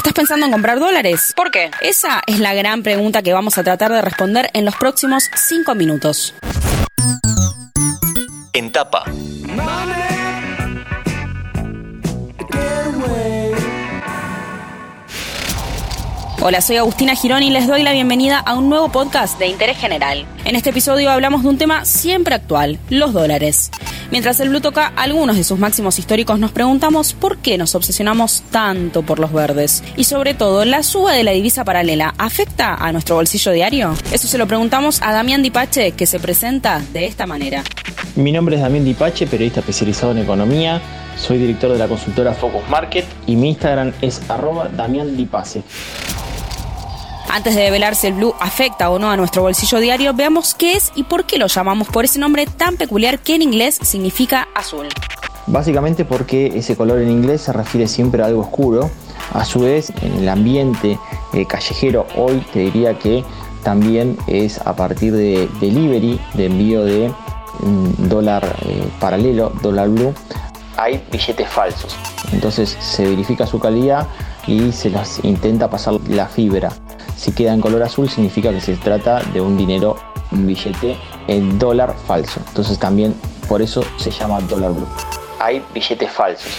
¿Estás pensando en comprar dólares? ¿Por qué? Esa es la gran pregunta que vamos a tratar de responder en los próximos cinco minutos. En tapa. Hola, soy Agustina Girón y les doy la bienvenida a un nuevo podcast de interés general. En este episodio hablamos de un tema siempre actual, los dólares. Mientras el Blue toca algunos de sus máximos históricos, nos preguntamos por qué nos obsesionamos tanto por los verdes. Y sobre todo, ¿la suba de la divisa paralela afecta a nuestro bolsillo diario? Eso se lo preguntamos a Damián Dipache, que se presenta de esta manera. Mi nombre es Damián Dipache, periodista especializado en economía. Soy director de la consultora Focus Market y mi Instagram es arroba Damián Dipace. Antes de develar si el blue afecta o no a nuestro bolsillo diario, veamos qué es y por qué lo llamamos por ese nombre tan peculiar que en inglés significa azul. Básicamente porque ese color en inglés se refiere siempre a algo oscuro. A su vez, en el ambiente eh, callejero hoy te diría que también es a partir de delivery, de envío de dólar eh, paralelo, dólar blue, hay billetes falsos. Entonces se verifica su calidad y se los intenta pasar la fibra. Si queda en color azul significa que se trata de un dinero, un billete en dólar falso. Entonces también por eso se llama dólar blue. Hay billetes falsos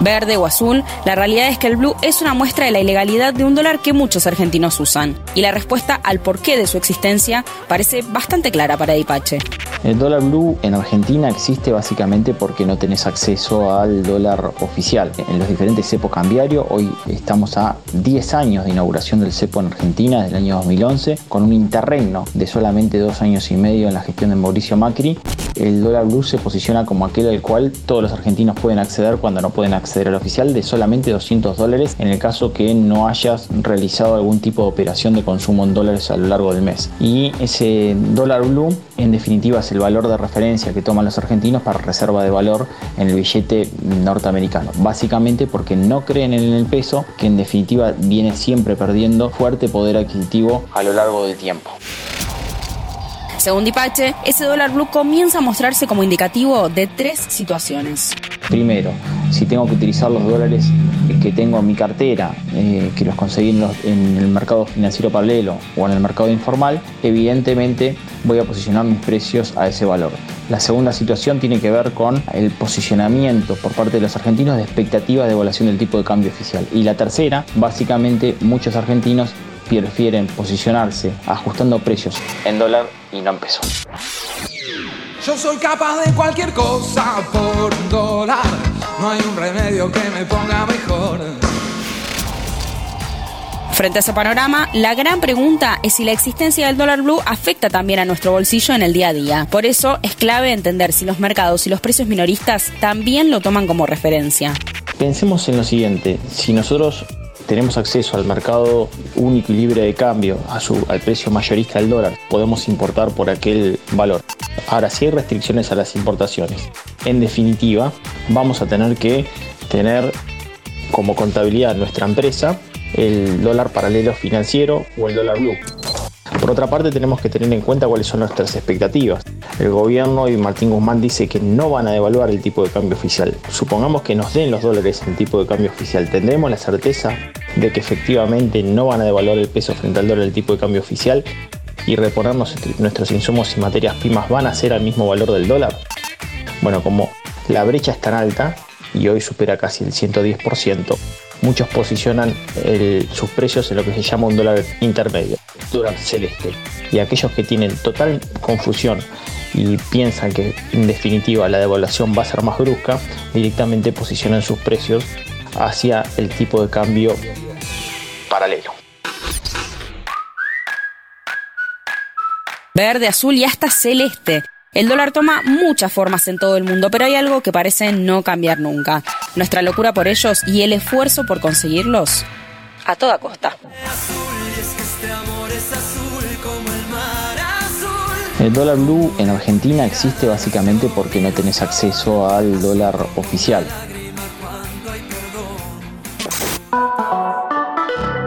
verde o azul, la realidad es que el blue es una muestra de la ilegalidad de un dólar que muchos argentinos usan. Y la respuesta al porqué de su existencia parece bastante clara para Dipache. El dólar blue en Argentina existe básicamente porque no tenés acceso al dólar oficial. En los diferentes cepos cambiarios, hoy estamos a 10 años de inauguración del cepo en Argentina, desde el año 2011, con un interregno de solamente dos años y medio en la gestión de Mauricio Macri. El dólar blue se posiciona como aquel al cual todos los argentinos pueden acceder cuando no pueden acceder al oficial de solamente 200 dólares en el caso que no hayas realizado algún tipo de operación de consumo en dólares a lo largo del mes. Y ese dólar blue en definitiva es el valor de referencia que toman los argentinos para reserva de valor en el billete norteamericano. Básicamente porque no creen en el peso, que en definitiva viene siempre perdiendo fuerte poder adquisitivo a lo largo del tiempo. Según Dipache, ese dólar blue comienza a mostrarse como indicativo de tres situaciones. Primero, si tengo que utilizar los dólares que tengo en mi cartera, eh, que los conseguí en, el mercado financiero paralelo o en el mercado informal, evidentemente voy a posicionar mis precios a ese valor. La segunda situación tiene que ver con el posicionamiento por parte de los argentinos de expectativas de evaluación del tipo de cambio oficial. Y la tercera, básicamente muchos argentinos prefieren posicionarse ajustando precios en dólar y no en peso. Yo soy capaz de cualquier cosa por dólar. No hay un remedio que me ponga mejor. Frente a ese panorama, la gran pregunta es si la existencia del dólar blue afecta también a nuestro bolsillo en el día a día. Por eso es clave entender si los mercados y los precios minoristas también lo toman como referencia. Pensemos en lo siguiente, si nosotros tenemos acceso al mercado único y libre de cambio, a su, al precio mayorista del dólar, podemos importar por aquel valor. Ahora, si hay restricciones a las importaciones, en definitiva, vamos a tener que tener como contabilidad nuestra empresa el dólar paralelo financiero o el dólar blue. Por otra parte, tenemos que tener en cuenta cuáles son nuestras expectativas. El gobierno y Martín Guzmán dice que no van a devaluar el tipo de cambio oficial. Supongamos que nos den los dólares en tipo de cambio oficial. ¿Tendremos la certeza de que efectivamente no van a devaluar el peso frente al dólar el tipo de cambio oficial y reponernos nuestros insumos y materias primas van a ser al mismo valor del dólar? Bueno, como la brecha es tan alta y hoy supera casi el 110%, muchos posicionan sus precios en lo que se llama un dólar intermedio, dólar celeste. Y aquellos que tienen total confusión y piensan que en definitiva la devaluación va a ser más brusca, directamente posicionan sus precios hacia el tipo de cambio paralelo. Verde, azul y hasta celeste. El dólar toma muchas formas en todo el mundo, pero hay algo que parece no cambiar nunca. Nuestra locura por ellos y el esfuerzo por conseguirlos a toda costa. El dólar blue en Argentina existe básicamente porque no tenés acceso al dólar oficial.